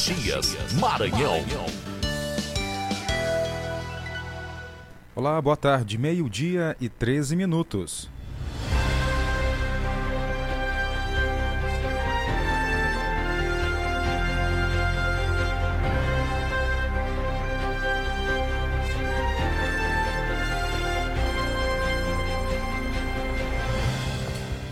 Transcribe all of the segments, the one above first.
Caxias, Maranhão. Olá, boa tarde. Meio-dia e 13 minutos.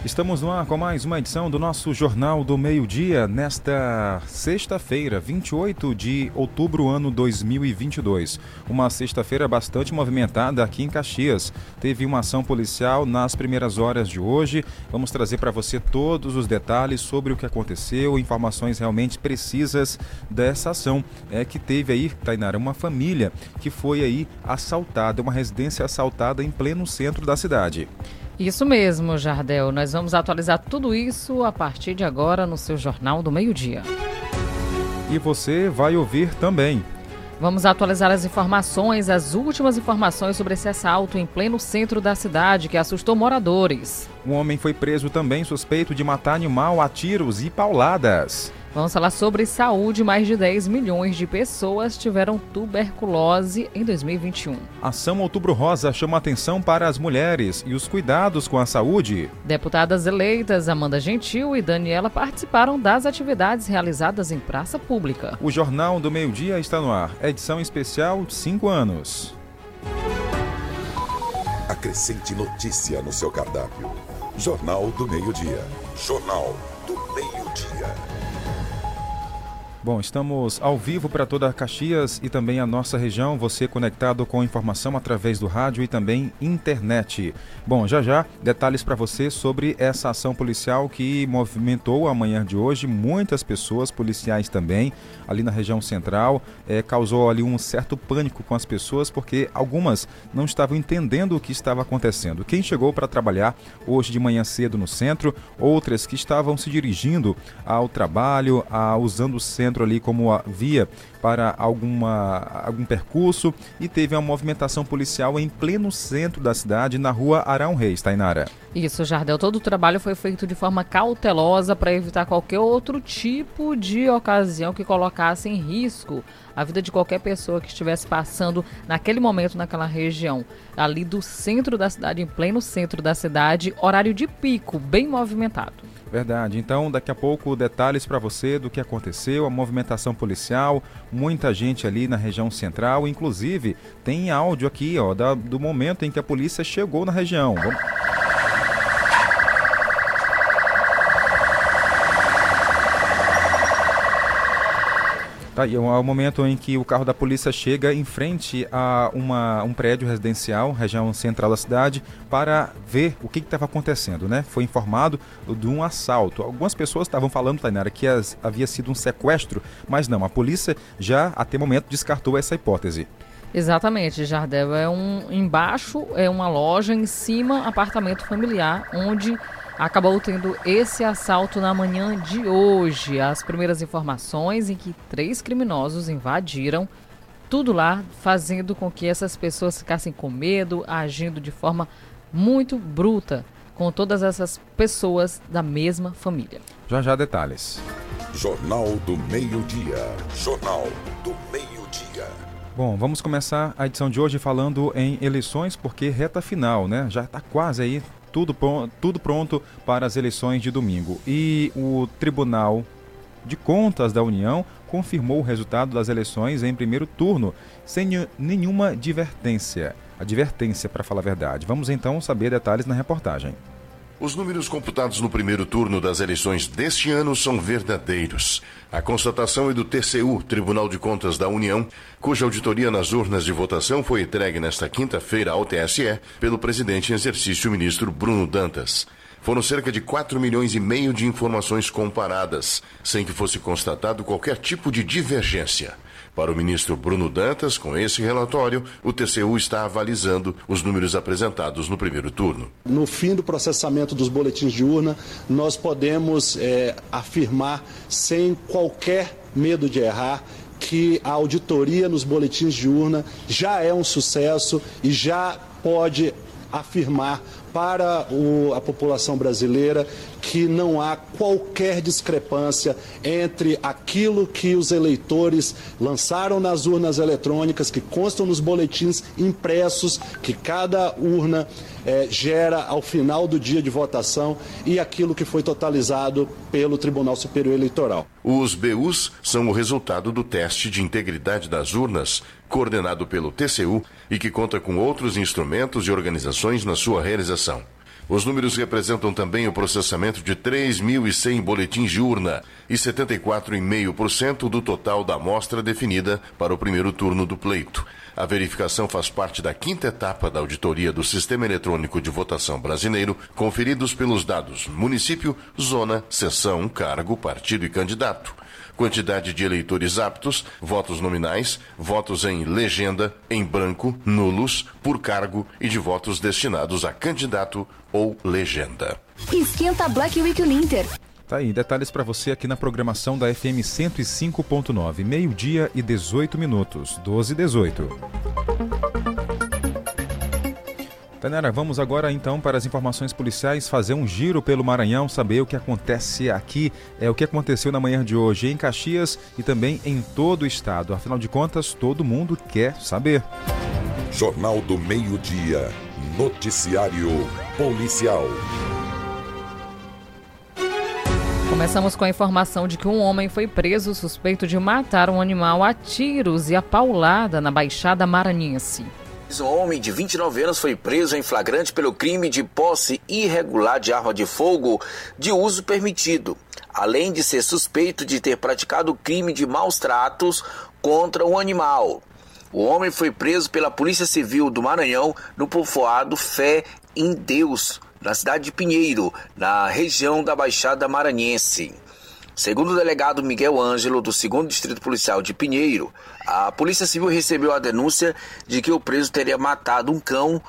Estamos no ar com mais uma edição do nosso Jornal do Meio-Dia, nesta sexta-feira, 28 de outubro, ano 2022. Uma sexta-feira bastante movimentada aqui em Caxias. Teve uma ação policial nas primeiras horas de hoje. Vamos trazer para você todos os detalhes sobre o que aconteceu, informações realmente precisas dessa ação. É que teve aí, Tainara, uma família que foi aí assaltada, uma residência assaltada em pleno centro da cidade. Isso mesmo, Jardel. Nós vamos atualizar tudo isso a partir de agora no seu Jornal do Meio-Dia. E você vai ouvir também. Vamos atualizar as informações, as últimas informações sobre esse assalto em pleno centro da cidade que assustou moradores. Um homem foi preso também suspeito de matar animal a tiros e pauladas. Vamos falar sobre saúde. Mais de 10 milhões de pessoas tiveram tuberculose em 2021. Ação Outubro Rosa chama atenção para as mulheres e os cuidados com a saúde. Deputadas eleitas Amanda Gentil e Daniela participaram das atividades realizadas em praça pública. O Jornal do Meio Dia está no ar. Edição especial 5 anos. Acrescente notícia no seu cardápio. Jornal do Meio Dia. Jornal Bom, estamos ao vivo para toda a Caxias e também a nossa região, você conectado com informação através do rádio e também internet. Bom, já já, detalhes para você sobre essa ação policial que movimentou a manhã de hoje muitas pessoas, policiais também, ali na região central, é, causou ali um certo pânico com as pessoas porque algumas não estavam entendendo o que estava acontecendo. Quem chegou para trabalhar hoje de manhã cedo no centro, outras que estavam se dirigindo ao trabalho, a, usando o centro centro ali como via para alguma, algum percurso e teve uma movimentação policial em pleno centro da cidade, na rua Arão Reis, Tainara. Isso, Jardel. Todo o trabalho foi feito de forma cautelosa para evitar qualquer outro tipo de ocasião que colocasse em risco a vida de qualquer pessoa que estivesse passando naquele momento naquela região. Ali do centro da cidade, em pleno centro da cidade, horário de pico, bem movimentado. Verdade. Então, daqui a pouco, detalhes para você do que aconteceu, a movimentação policial, muita gente ali na região central. Inclusive, tem áudio aqui, ó, da, do momento em que a polícia chegou na região. Vamos... Tá, e é o momento em que o carro da polícia chega em frente a uma, um prédio residencial, região central da cidade, para ver o que estava acontecendo, né? Foi informado de um assalto. Algumas pessoas estavam falando, Tainara, que as, havia sido um sequestro, mas não, a polícia já até momento descartou essa hipótese. Exatamente, Jardel. É um embaixo é uma loja, em cima apartamento familiar, onde acabou tendo esse assalto na manhã de hoje. As primeiras informações em que três criminosos invadiram tudo lá, fazendo com que essas pessoas ficassem com medo, agindo de forma muito bruta com todas essas pessoas da mesma família. Já já detalhes. Jornal do Meio-Dia. Jornal do Meio-Dia. Bom, vamos começar a edição de hoje falando em eleições, porque reta final, né? Já está quase aí tudo, tudo pronto para as eleições de domingo. E o Tribunal de Contas da União confirmou o resultado das eleições em primeiro turno, sem nenhuma advertência. Advertência, para falar a verdade. Vamos então saber detalhes na reportagem. Os números computados no primeiro turno das eleições deste ano são verdadeiros. A constatação é do TCU, Tribunal de Contas da União, cuja auditoria nas urnas de votação foi entregue nesta quinta-feira ao TSE pelo presidente em exercício, ministro Bruno Dantas. Foram cerca de 4 milhões e meio de informações comparadas, sem que fosse constatado qualquer tipo de divergência. Para o ministro Bruno Dantas, com esse relatório, o TCU está avalizando os números apresentados no primeiro turno. No fim do processamento dos boletins de urna, nós podemos é, afirmar, sem qualquer medo de errar, que a auditoria nos boletins de urna já é um sucesso e já pode afirmar para o, a população brasileira que não há qualquer discrepância entre aquilo que os eleitores lançaram nas urnas eletrônicas, que constam nos boletins impressos, que cada urna é, gera ao final do dia de votação e aquilo que foi totalizado pelo Tribunal Superior Eleitoral. Os BUs são o resultado do teste de integridade das urnas, coordenado pelo TCU e que conta com outros instrumentos e organizações na sua realização. Os números representam também o processamento de 3.100 boletins de urna e 74,5% do total da amostra definida para o primeiro turno do pleito. A verificação faz parte da quinta etapa da auditoria do Sistema Eletrônico de Votação Brasileiro, conferidos pelos dados município, zona, seção, cargo, partido e candidato quantidade de eleitores aptos, votos nominais, votos em legenda, em branco, nulos, por cargo e de votos destinados a candidato ou legenda. Esquenta Black Week Uninter. Tá aí, detalhes para você aqui na programação da FM 105.9, meio-dia e 18 minutos, 12 e 18. Tanera, vamos agora então para as informações policiais, fazer um giro pelo Maranhão, saber o que acontece aqui, é o que aconteceu na manhã de hoje em Caxias e também em todo o estado. Afinal de contas, todo mundo quer saber. Jornal do Meio-Dia. Noticiário Policial. Começamos com a informação de que um homem foi preso suspeito de matar um animal a tiros e a paulada na Baixada Maranhense. Um homem de 29 anos foi preso em flagrante pelo crime de posse irregular de arma de fogo de uso permitido, além de ser suspeito de ter praticado crime de maus tratos contra um animal. O homem foi preso pela Polícia Civil do Maranhão no povoado Fé em Deus, na cidade de Pinheiro, na região da Baixada Maranhense. Segundo o delegado Miguel Ângelo, do 2 Distrito Policial de Pinheiro, a Polícia Civil recebeu a denúncia de que o preso teria matado um cão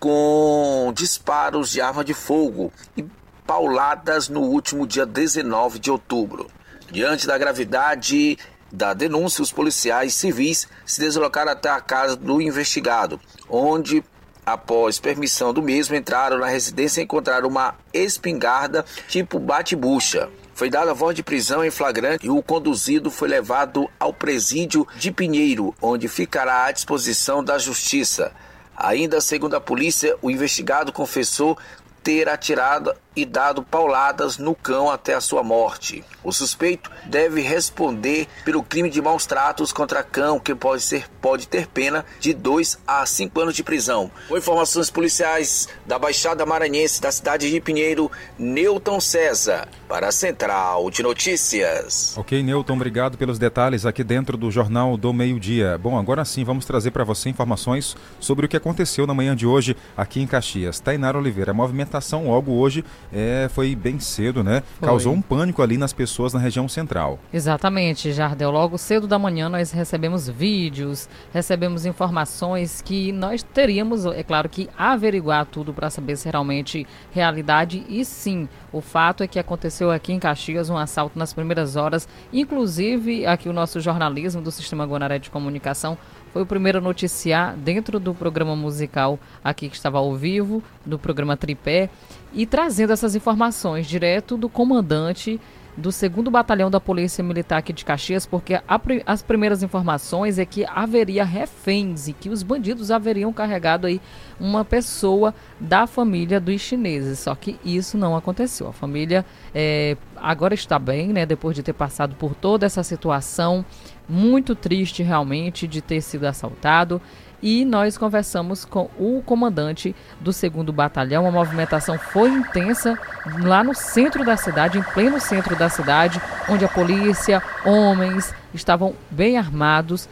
com disparos de arma de fogo e pauladas no último dia 19 de outubro. Diante da gravidade da denúncia, os policiais civis se deslocaram até a casa do investigado, onde, após permissão do mesmo, entraram na residência e encontraram uma espingarda tipo bate-bucha. Foi dada voz de prisão em flagrante e o conduzido foi levado ao presídio de Pinheiro, onde ficará à disposição da justiça. Ainda segundo a polícia, o investigado confessou ter atirado e dado pauladas no cão até a sua morte. O suspeito deve responder pelo crime de maus tratos contra cão, que pode, ser, pode ter pena de 2 a 5 anos de prisão. Com informações policiais da Baixada Maranhense da cidade de Pinheiro, Newton César, para a Central de Notícias. Ok, Newton, obrigado pelos detalhes aqui dentro do Jornal do Meio-Dia. Bom, agora sim vamos trazer para você informações sobre o que aconteceu na manhã de hoje aqui em Caxias. Tainara Oliveira, movimentação logo hoje é, foi bem cedo, né? Foi. Causou um pânico ali nas pessoas na região central. Exatamente, Jardel. Logo cedo da manhã nós recebemos vídeos, recebemos informações que nós teríamos, é claro que averiguar tudo para saber se realmente realidade e sim, o fato é que aconteceu aqui em Caxias um assalto nas primeiras horas, inclusive aqui o nosso jornalismo do Sistema Guanaré de Comunicação foi o primeiro a noticiar dentro do programa musical aqui que estava ao vivo, do programa Tripé, e trazendo essas informações direto do comandante do 2 Batalhão da Polícia Militar aqui de Caxias, porque a, as primeiras informações é que haveria reféns e que os bandidos haveriam carregado aí uma pessoa da família dos chineses. Só que isso não aconteceu. A família é, agora está bem, né? Depois de ter passado por toda essa situação muito triste realmente de ter sido assaltado e nós conversamos com o comandante do 2 Batalhão. A movimentação foi intensa lá no centro da cidade, em pleno centro da cidade, onde a polícia, homens estavam bem armados.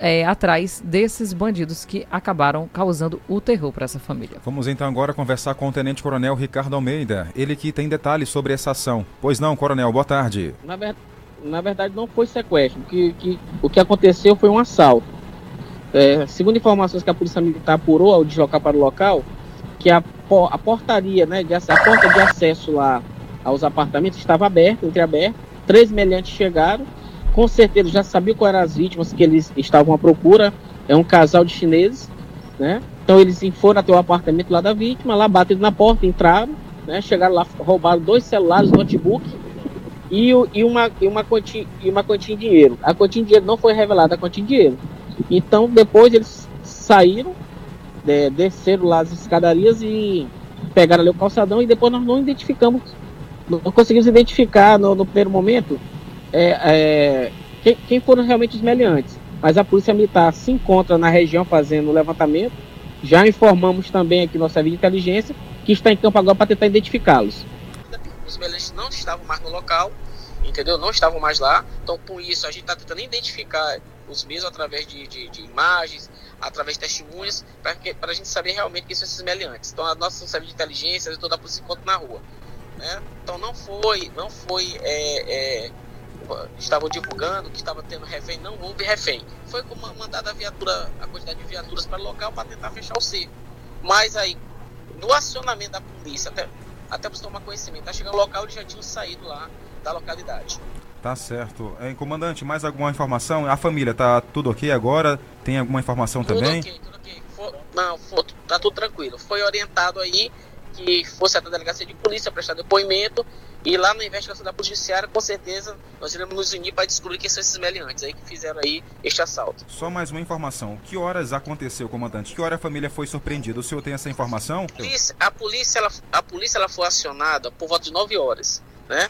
É, atrás desses bandidos que acabaram causando o terror para essa família. Vamos então agora conversar com o Tenente Coronel Ricardo Almeida, ele que tem detalhes sobre essa ação. Pois não, Coronel, boa tarde. Na, ver... Na verdade, não foi sequestro, que, que, o que aconteceu foi um assalto. É, segundo informações que a Polícia Militar apurou ao deslocar para o local, que a, a portaria, né, de, a porta de acesso lá aos apartamentos estava aberta, entreaberta. Três meliantes chegaram, com certeza já sabiam quais eram as vítimas que eles estavam à procura. É um casal de chineses, né? Então eles foram até o apartamento lá da vítima, lá bateram na porta, entraram, né, chegaram lá, roubaram dois celulares, notebook e, e, uma, e, uma quantia, e uma quantia de dinheiro. A quantia de dinheiro não foi revelada a quantia de dinheiro. Então depois eles saíram, é, desceram lá as escadarias e pegaram ali o calçadão e depois nós não identificamos, não conseguimos identificar no, no primeiro momento é, é, quem, quem, foram realmente os meliantes. Mas a Polícia Militar se encontra na região fazendo o levantamento. Já informamos também aqui nossa serviço de inteligência que está em campo agora para tentar identificá-los. Os meliantes não estavam mais no local, entendeu? Não estavam mais lá. Então, com isso, a gente está tentando identificar os mesmos através de, de, de imagens, através de testemunhas, para a gente saber realmente quem são esses meliantes. Então, a nossa serviço de inteligência, toda a polícia encontra na rua. Né? Então, não foi, não foi é, é, estavam divulgando que estava tendo refém, não houve refém. Foi mandada a viatura, a quantidade de viaturas para o local para tentar fechar o cerco. Mas aí, no acionamento da polícia, até, até para tomar conhecimento, tá chegando ao local, eles já tinham saído lá da localidade. Tá certo. É, comandante, mais alguma informação? A família tá tudo ok agora? Tem alguma informação tudo também? Ok, tudo ok. For, não, for, tá tudo tranquilo. Foi orientado aí que fosse até a delegacia de polícia prestar depoimento e lá na investigação da Judiciária, com certeza, nós iremos nos unir para descobrir quem são esses meliantes aí que fizeram aí este assalto. Só mais uma informação. Que horas aconteceu, comandante? Que hora a família foi surpreendida? O senhor tem essa informação? A polícia, a polícia, ela, a polícia ela foi acionada por volta de 9 horas, né?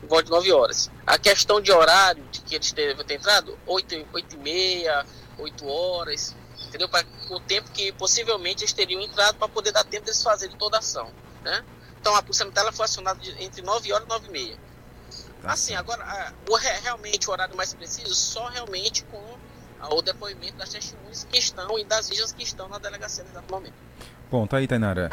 Por volta de 9 horas. A questão de horário de que eles devem ter entrado, 8, 8 e meia, 8 horas, entendeu? Para o tempo que possivelmente eles teriam entrado para poder dar tempo deles fazerem toda a ação, né? Então a Polícia Militar foi acionada de, entre 9 horas e 9 e meia. Tá. Assim, agora, a, o, realmente o horário mais preciso, só realmente com a, o depoimento das testemunhas que estão e das vítimas que estão na delegacia nesse momento. Bom, tá aí, Tainara.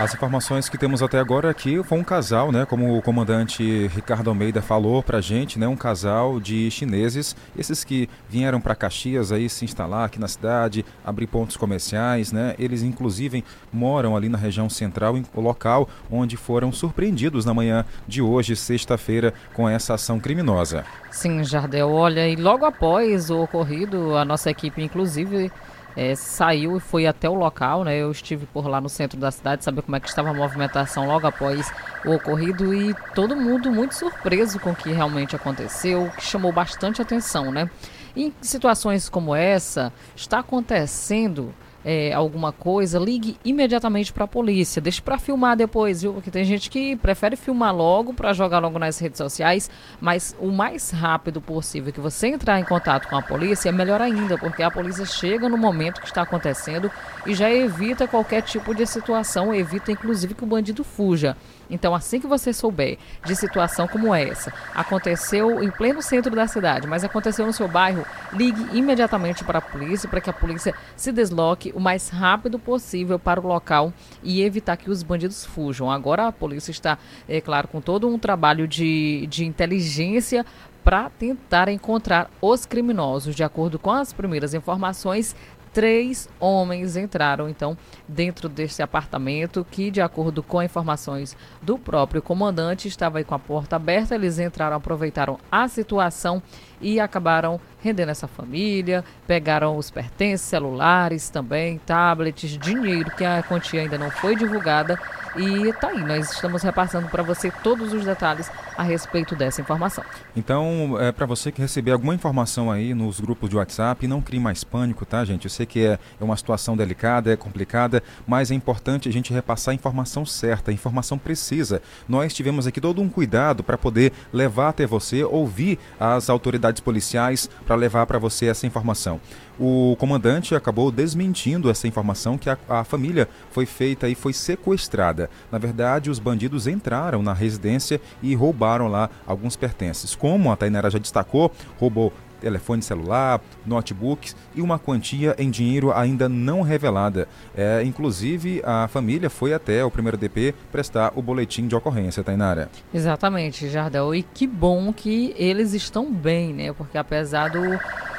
As informações que temos até agora aqui foi um casal, né? Como o comandante Ricardo Almeida falou pra gente, né? Um casal de chineses, esses que vieram para Caxias aí se instalar aqui na cidade, abrir pontos comerciais, né? Eles inclusive moram ali na região central, em local onde foram surpreendidos na manhã de hoje, sexta-feira, com essa ação criminosa. Sim, Jardel, olha, e logo após o ocorrido, a nossa equipe inclusive é, saiu e foi até o local, né? Eu estive por lá no centro da cidade, saber como é que estava a movimentação logo após o ocorrido e todo mundo muito surpreso com o que realmente aconteceu, que chamou bastante atenção, né? Em situações como essa, está acontecendo é, alguma coisa, ligue imediatamente para a polícia. Deixe para filmar depois, viu? Porque tem gente que prefere filmar logo para jogar logo nas redes sociais, mas o mais rápido possível que você entrar em contato com a polícia é melhor ainda, porque a polícia chega no momento que está acontecendo e já evita qualquer tipo de situação, evita inclusive que o bandido fuja. Então, assim que você souber de situação como essa, aconteceu em pleno centro da cidade, mas aconteceu no seu bairro, ligue imediatamente para a polícia, para que a polícia se desloque o mais rápido possível para o local e evitar que os bandidos fujam. Agora a polícia está, é claro, com todo um trabalho de, de inteligência para tentar encontrar os criminosos. De acordo com as primeiras informações, três homens entraram então dentro desse apartamento que, de acordo com informações do próprio comandante, estava aí com a porta aberta. Eles entraram, aproveitaram a situação e acabaram rendendo essa família, pegaram os pertences, celulares também, tablets, dinheiro, que a quantia ainda não foi divulgada. E tá aí, nós estamos repassando para você todos os detalhes a respeito dessa informação. Então, é para você que receber alguma informação aí nos grupos de WhatsApp, não crie mais pânico, tá, gente? Eu sei que é, é uma situação delicada, é complicada, mas é importante a gente repassar a informação certa, a informação precisa. Nós tivemos aqui todo um cuidado para poder levar até você, ouvir as autoridades policiais para levar para você essa informação. O comandante acabou desmentindo essa informação que a, a, família foi feita e foi sequestrada. Na verdade, os bandidos entraram na residência e roubaram lá alguns pertences. Como a Tainara já destacou, roubou telefone celular, notebooks e uma quantia em dinheiro ainda não revelada. É, inclusive, a família foi até o primeiro DP prestar o boletim de ocorrência, Tainara. Exatamente, Jardel. E que bom que eles estão bem, né? Porque apesar do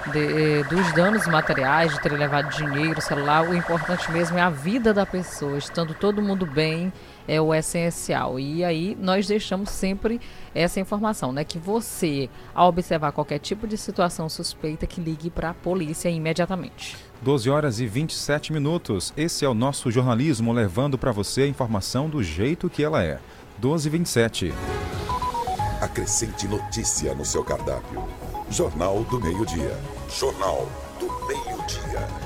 de, dos danos materiais, de ter levado dinheiro, celular, o importante mesmo é a vida da pessoa, estando todo mundo bem é o essencial. E aí nós deixamos sempre essa informação, né? Que você, ao observar qualquer tipo de situação suspeita, que ligue para a polícia imediatamente. 12 horas e 27 minutos. Esse é o nosso jornalismo levando para você a informação do jeito que ela é. 12 e 27. Acrescente notícia no seu cardápio. Jornal do Meio-Dia. Jornal do Meio-Dia.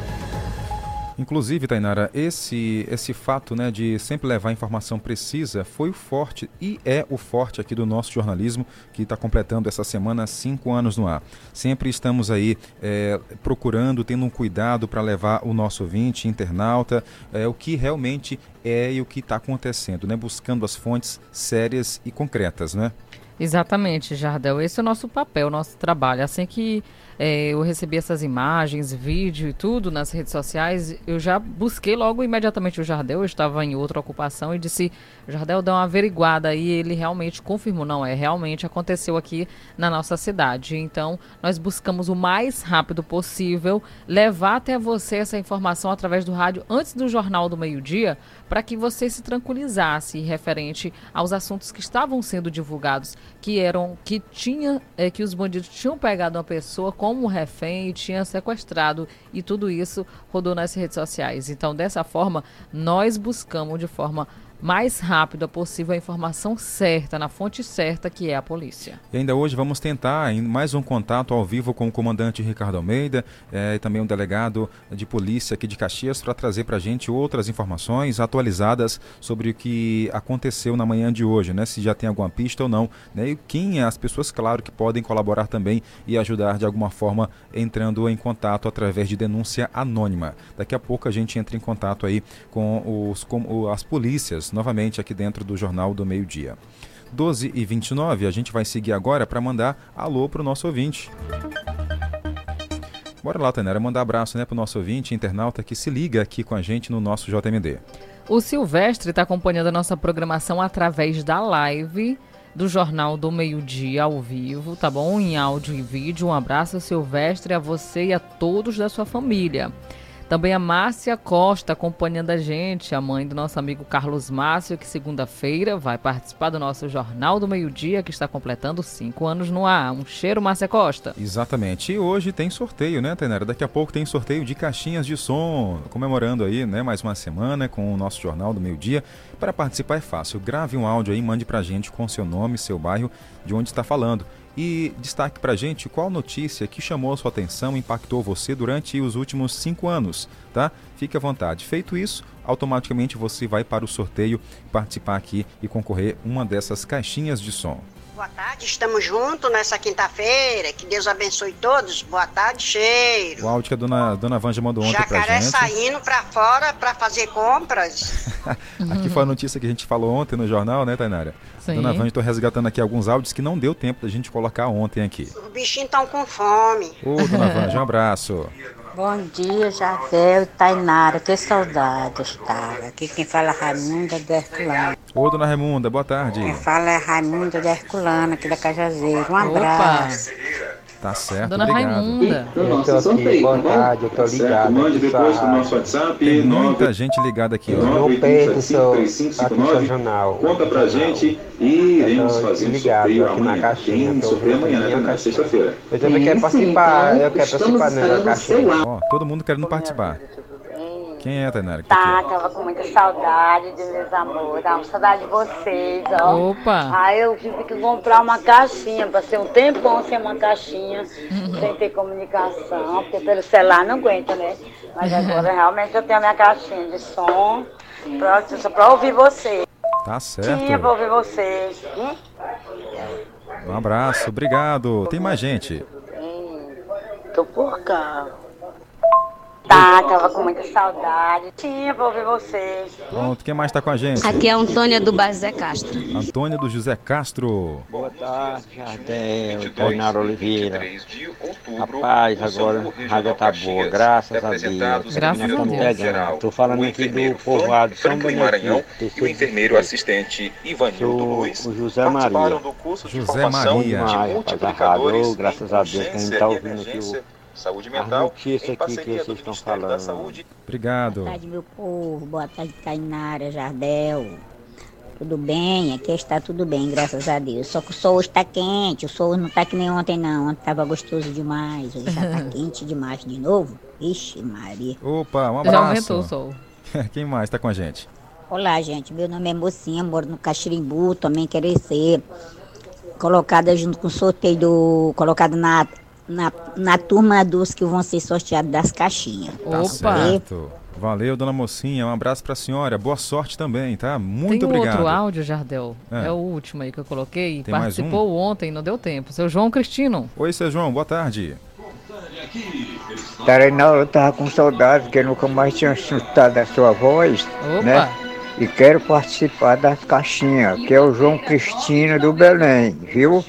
Inclusive, Tainara, esse, esse fato né, de sempre levar informação precisa foi o forte e é o forte aqui do nosso jornalismo, que está completando essa semana cinco anos no ar. Sempre estamos aí é, procurando, tendo um cuidado para levar o nosso ouvinte, internauta, é, o que realmente é e o que está acontecendo, né? buscando as fontes sérias e concretas. Né? Exatamente, Jardel. Esse é o nosso papel, o nosso trabalho. Assim que é, eu recebi essas imagens, vídeo e tudo nas redes sociais, eu já busquei logo imediatamente o Jardel, eu estava em outra ocupação e disse, Jardel, dá uma averiguada aí, ele realmente confirmou, não, é, realmente aconteceu aqui na nossa cidade. Então, nós buscamos o mais rápido possível levar até você essa informação através do rádio antes do Jornal do Meio-Dia, para que você se tranquilizasse referente aos assuntos que estavam sendo divulgados, que eram, que tinha, é, que os bandidos tinham pegado uma pessoa como refém e tinha sequestrado e tudo isso rodou nas redes sociais. Então, dessa forma, nós buscamos de forma mais rápida possível a informação certa, na fonte certa, que é a polícia. E ainda hoje vamos tentar mais um contato ao vivo com o comandante Ricardo Almeida é, e também um delegado de polícia aqui de Caxias para trazer para a gente outras informações atualizadas sobre o que aconteceu na manhã de hoje, né? Se já tem alguma pista ou não, né? E quem é as pessoas, claro, que podem colaborar também e ajudar de alguma forma entrando em contato através de denúncia anônima. Daqui a pouco a gente entra em contato aí com, os, com as polícias novamente aqui dentro do Jornal do Meio Dia. 12 e 29 a gente vai seguir agora para mandar alô para o nosso ouvinte. Bora lá, Tainara, mandar abraço né, para o nosso ouvinte, internauta que se liga aqui com a gente no nosso JMD. O Silvestre está acompanhando a nossa programação através da live do Jornal do Meio Dia ao vivo, tá bom? Em áudio e vídeo. Um abraço, Silvestre, a você e a todos da sua família. Também a Márcia Costa acompanhando a gente, a mãe do nosso amigo Carlos Márcio, que segunda-feira vai participar do nosso Jornal do Meio-Dia, que está completando cinco anos no ar. Um cheiro, Márcia Costa. Exatamente. E hoje tem sorteio, né, Tainara? Daqui a pouco tem sorteio de caixinhas de som, comemorando aí, né, mais uma semana com o nosso Jornal do Meio-Dia. Para participar é fácil. Grave um áudio aí, mande pra gente com seu nome, seu bairro, de onde está falando. E destaque para gente qual notícia que chamou a sua atenção, impactou você durante os últimos cinco anos, tá? Fique à vontade. Feito isso, automaticamente você vai para o sorteio, participar aqui e concorrer uma dessas caixinhas de som. Boa tarde, estamos juntos nessa quinta-feira. Que Deus abençoe todos. Boa tarde, cheiro. O áudio que a dona, dona Vanja mandou ontem Jacaré pra gente. saindo pra fora pra fazer compras. aqui foi a notícia que a gente falou ontem no jornal, né, Tainara? Sim. Dona Vanja, estou resgatando aqui alguns áudios que não deu tempo da gente colocar ontem aqui. Os bichinhos estão com fome. Ô, dona Vanja, um abraço. Bom dia, Jardel e Tainara. Que saudade estava. Aqui quem fala é Raimunda de Herculano. Ô, dona Raimunda, boa tarde. Quem fala é Raimunda de Herculano, aqui da Cajazeiro. Um abraço. Opa. Tá certo, Dona obrigado. Raimunda. Eu tô aqui, boa tarde, eu tô ligado. Mande depois nosso WhatsApp. Tem muita gente ligada aqui. Ó. Eu peito seu, aqui seu jornal. Conta pra gente e iremos fazer um sorteio amanhã. Na caixinha, Tem sorteio amanhã, na sexta-feira. Eu também quero participar, eu quero participar na caixinha. Ó, todo mundo querendo participar. Quem é, Tainara? Tá, tava com muita saudade de meus amores, tava com saudade de vocês, ó. Opa! Aí eu tive que comprar uma caixinha, passei um tempão sem uma caixinha, sem ter comunicação, porque pelo celular não aguenta, né? Mas agora realmente eu tenho a minha caixinha de som, pra, só pra ouvir vocês. Tá certo. Tinha pra ouvir vocês. Hum? Um abraço, obrigado. Tem mais gente. Hum, tô por cá. Tá, tava com muita saudade. Tinha pra ouvir vocês. Pronto, quem mais tá com a gente? Aqui é a Antônia do José Castro. Antônia do José Castro. Boa tarde, Jardel, Tainara Oliveira. Rapaz, agora a rádio tá boa, graças a Deus. Graças a Deus. Tô falando aqui do povoado São Maranhão e o enfermeiro assistente Ivanildo Luiz o José Maria. José Maria. Demais, rapaz, graças a Deus, que a gente tá ouvindo aqui o saúde mental, notícias em aqui parceria que vocês estão da falando. Saúde. Obrigado. Boa tarde, meu povo. Boa tarde, Tainara, Jardel. Tudo bem? Aqui está tudo bem, graças a Deus. Só que o sol hoje está quente. O sol não está que nem ontem, não. Ontem estava gostoso demais. Hoje já está quente demais de novo. Ixi, Maria. Opa, um Já abraço. aumentou o sol. Quem mais está com a gente? Olá, gente. Meu nome é Mocinha, moro no Caxirimbu. Também quero ser colocada junto com o sorteio do. colocada na, na, na turma dos que vão ser sorteados das caixinhas. Tá certo. Valeu, dona mocinha. Um abraço pra senhora. Boa sorte também, tá? Muito Tem obrigado. outro áudio, Jardel. É. É. o último aí que eu coloquei. Tem mais um? Participou ontem, não deu tempo. Seu João Cristino. Oi, seu João, boa tarde. Tarenal, eu tava com saudade, porque eu nunca mais tinha escutado a sua voz, Opa. né? E quero participar das caixinhas, que é o João Cristina do Belém, viu?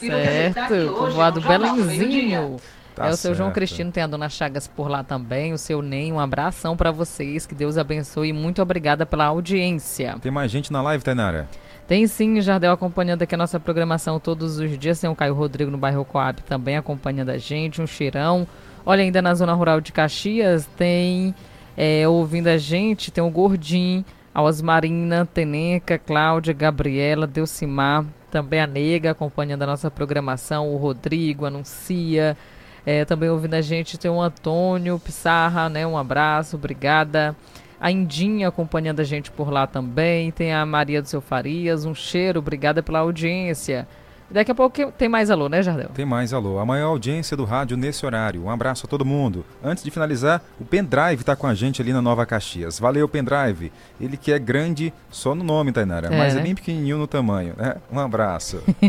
Certo, povoado Belenzinho. Tá é o seu João certo. Cristino, tem a dona Chagas por lá também, o seu Ney, um abração pra vocês, que Deus abençoe e muito obrigada pela audiência. Tem mais gente na live, Tainara? Tem sim, Jardel acompanhando aqui a nossa programação todos os dias. Tem o Caio Rodrigo no bairro Coab também acompanhando a gente, um cheirão. Olha, ainda na zona rural de Caxias, tem é, ouvindo a gente, tem o Gordinho, a Osmarina, Teneca, Cláudia, Gabriela, Delcimar, também a Nega acompanhando a nossa programação, o Rodrigo, anuncia. É, também ouvindo a gente tem o Antônio Pissarra, né? Um abraço, obrigada. A Indinha acompanhando a gente por lá também. Tem a Maria do Seu Farias, um cheiro, obrigada pela audiência. Daqui a pouco tem mais alô, né, Jardel? Tem mais alô. A maior audiência do rádio nesse horário. Um abraço a todo mundo. Antes de finalizar, o Pendrive está com a gente ali na Nova Caxias. Valeu, Pendrive. Ele que é grande só no nome, Tainara, É, mas é né? bem pequenininho no tamanho, né? Um abraço.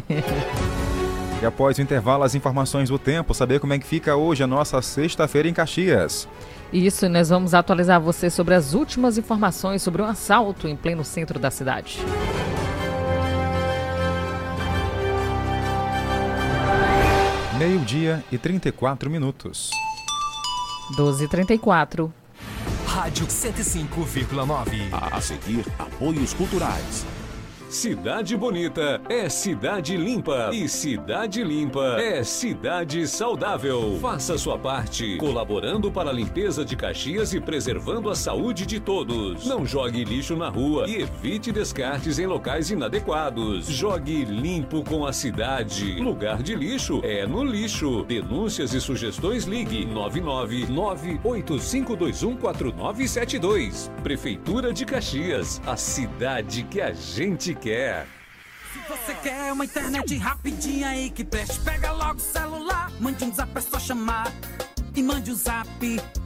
e após o intervalo, as informações do tempo, saber como é que fica hoje a nossa sexta-feira em Caxias. Isso, e nós vamos atualizar você sobre as últimas informações sobre um assalto em pleno centro da cidade. Meio-dia e 34 minutos. 12h34. Rádio 105,9. A seguir, apoios culturais. Cidade Bonita é cidade limpa e cidade limpa é cidade saudável. Faça sua parte, colaborando para a limpeza de Caxias e preservando a saúde de todos. Não jogue lixo na rua e evite descartes em locais inadequados. Jogue limpo com a cidade. Lugar de lixo é no lixo. Denúncias e sugestões ligue 99985214972. Prefeitura de Caxias, a cidade que a gente quer. Se você quer uma internet rapidinha aí que preste, pega logo o celular, mande um zap, é só chamar. E mande o zap,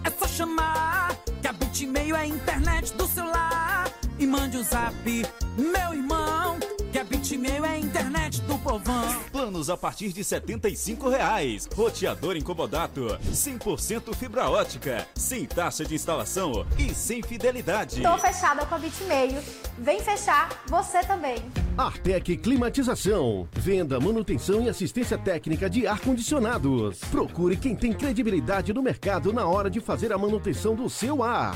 é só chamar. Que a Bitmail é a internet do celular. E mande o zap, meu irmão. Que a Bitmail é a internet do povão. Planos a partir de 75 reais. Roteador incomodato. 100% fibra ótica. Sem taxa de instalação e sem fidelidade. Tô fechada com a Bitmail. Vem fechar você também. Artec Climatização. Venda, manutenção e assistência técnica de ar-condicionados. Procure quem tem credibilidade no mercado na hora de fazer a manutenção do seu ar.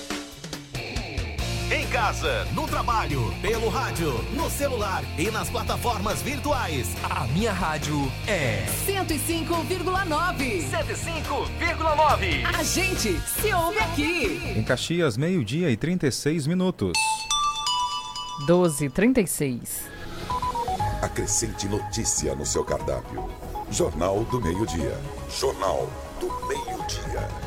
Casa, no trabalho, pelo rádio, no celular e nas plataformas virtuais. A minha rádio é 105,9. 105,9. A gente se ouve aqui. Em Caxias, meio-dia e 36 minutos. 12h36. Acrescente notícia no seu cardápio. Jornal do Meio-Dia. Jornal do Meio-Dia.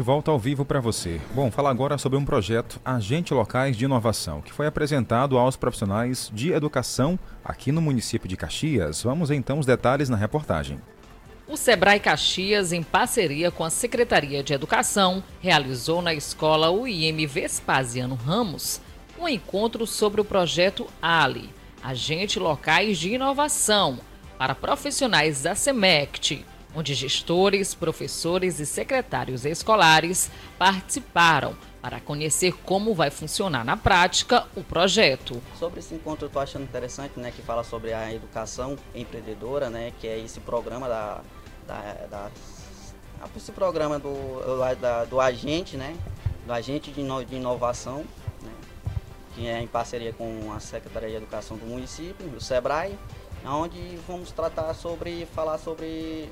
De volta ao vivo para você. Bom, fala agora sobre um projeto Agente Locais de Inovação, que foi apresentado aos profissionais de educação aqui no município de Caxias. Vamos então os detalhes na reportagem. O Sebrae Caxias, em parceria com a Secretaria de Educação, realizou na escola UIM Vespasiano Ramos um encontro sobre o projeto Ali, agentes locais de inovação, para profissionais da SEMECT, onde gestores, professores e secretários escolares participaram para conhecer como vai funcionar na prática o projeto. Sobre esse encontro eu estou achando interessante, né, que fala sobre a educação empreendedora, né, que é esse programa da, da, da esse programa do, da, do agente, né, do agente de, de inovação, né, que é em parceria com a Secretaria de Educação do município, o SEBRAE, onde vamos tratar sobre, falar sobre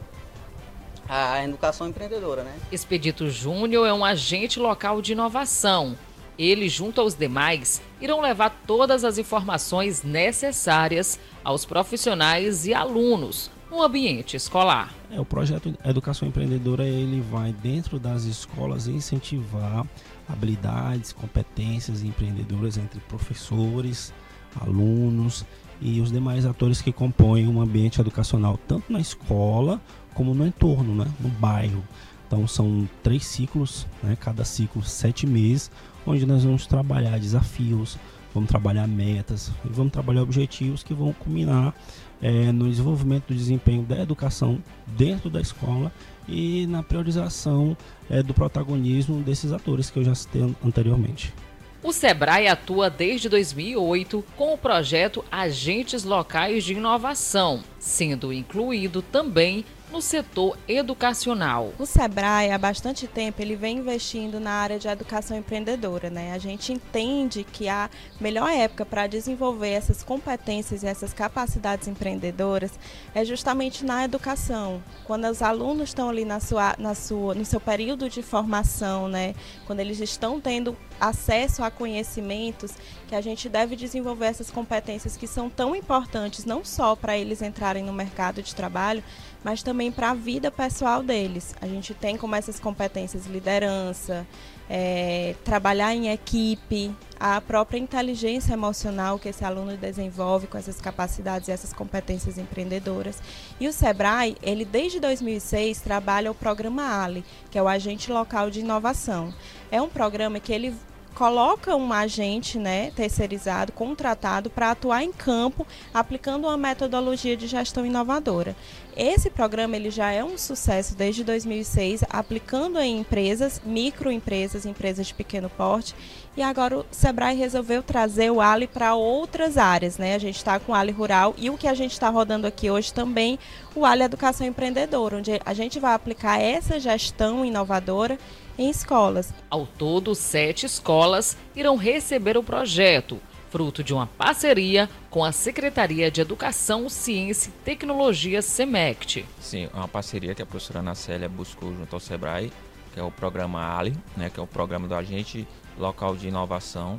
a educação empreendedora, né? Expedito Júnior é um agente local de inovação. Ele, junto aos demais, irão levar todas as informações necessárias aos profissionais e alunos no ambiente escolar. É, o projeto Educação Empreendedora ele vai dentro das escolas incentivar habilidades, competências empreendedoras entre professores, alunos e os demais atores que compõem um ambiente educacional, tanto na escola como no entorno, né, no bairro. Então são três ciclos, né, cada ciclo sete meses, onde nós vamos trabalhar desafios, vamos trabalhar metas e vamos trabalhar objetivos que vão culminar é, no desenvolvimento do desempenho da educação dentro da escola e na priorização é, do protagonismo desses atores que eu já citei anteriormente. O Sebrae atua desde 2008 com o projeto Agentes Locais de Inovação, sendo incluído também no setor educacional. O Sebrae, há bastante tempo, ele vem investindo na área de educação empreendedora. Né? A gente entende que a melhor época para desenvolver essas competências e essas capacidades empreendedoras é justamente na educação. Quando os alunos estão ali na sua, na sua, no seu período de formação, né? quando eles estão tendo acesso a conhecimentos, que a gente deve desenvolver essas competências que são tão importantes, não só para eles entrarem no mercado de trabalho, mas também para a vida pessoal deles. A gente tem como essas competências liderança, é, trabalhar em equipe, a própria inteligência emocional que esse aluno desenvolve com essas capacidades e essas competências empreendedoras. E o Sebrae, ele desde 2006 trabalha o programa Ali, que é o agente local de inovação. É um programa que ele coloca um agente né, terceirizado, contratado, para atuar em campo, aplicando uma metodologia de gestão inovadora. Esse programa ele já é um sucesso desde 2006, aplicando em empresas, microempresas, empresas de pequeno porte, e agora o Sebrae resolveu trazer o Ali para outras áreas. Né? A gente está com o Ali Rural e o que a gente está rodando aqui hoje também, o Ali Educação Empreendedora, onde a gente vai aplicar essa gestão inovadora em escolas. Ao todo, sete escolas irão receber o projeto, fruto de uma parceria com a Secretaria de Educação, Ciência e Tecnologia, SEMECT. Sim, uma parceria que a professora Ana Célia buscou junto ao SEBRAE, que é o programa Ali, né, que é o programa do Agente Local de Inovação.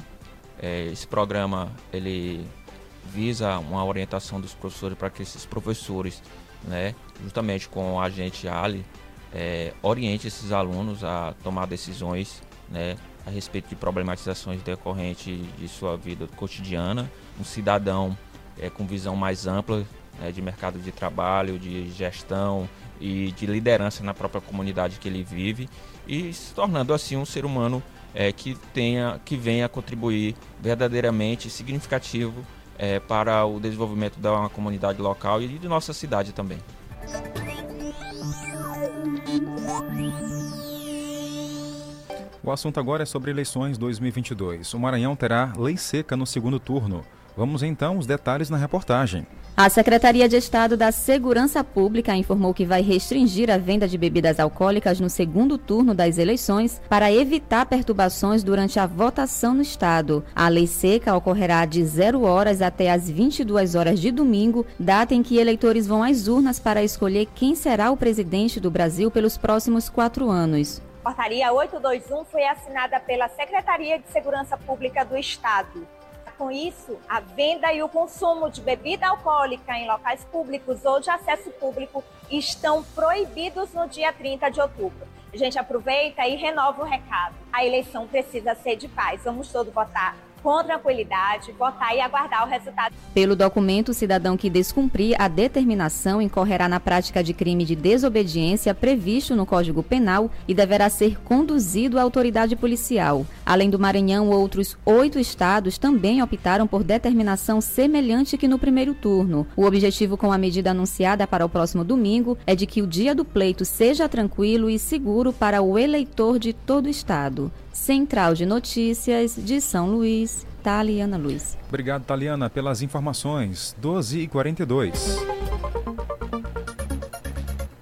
É, esse programa ele visa uma orientação dos professores para que esses professores, né, justamente com o agente Ali, é, oriente esses alunos a tomar decisões né, a respeito de problematizações decorrentes de sua vida cotidiana. Um cidadão é, com visão mais ampla né, de mercado de trabalho, de gestão e de liderança na própria comunidade que ele vive e se tornando assim um ser humano é, que tenha que venha contribuir verdadeiramente significativo é, para o desenvolvimento da comunidade local e de nossa cidade também. O assunto agora é sobre eleições 2022. O Maranhão terá lei seca no segundo turno. Vamos então os detalhes na reportagem. A Secretaria de Estado da Segurança Pública informou que vai restringir a venda de bebidas alcoólicas no segundo turno das eleições para evitar perturbações durante a votação no Estado. A lei seca ocorrerá de 0 horas até as 22 horas de domingo, data em que eleitores vão às urnas para escolher quem será o presidente do Brasil pelos próximos quatro anos. Portaria 821 foi assinada pela Secretaria de Segurança Pública do Estado com isso, a venda e o consumo de bebida alcoólica em locais públicos ou de acesso público estão proibidos no dia 30 de outubro. A gente aproveita e renova o recado. A eleição precisa ser de paz. Vamos todos votar com tranquilidade, votar e aguardar o resultado. Pelo documento, o cidadão que descumprir a determinação incorrerá na prática de crime de desobediência previsto no Código Penal e deverá ser conduzido à autoridade policial. Além do Maranhão, outros oito estados também optaram por determinação semelhante que no primeiro turno. O objetivo com a medida anunciada para o próximo domingo é de que o dia do pleito seja tranquilo e seguro para o eleitor de todo o estado. Central de Notícias de São Luís, Taliana Luiz. Obrigado, Taliana, pelas informações. 12 e 42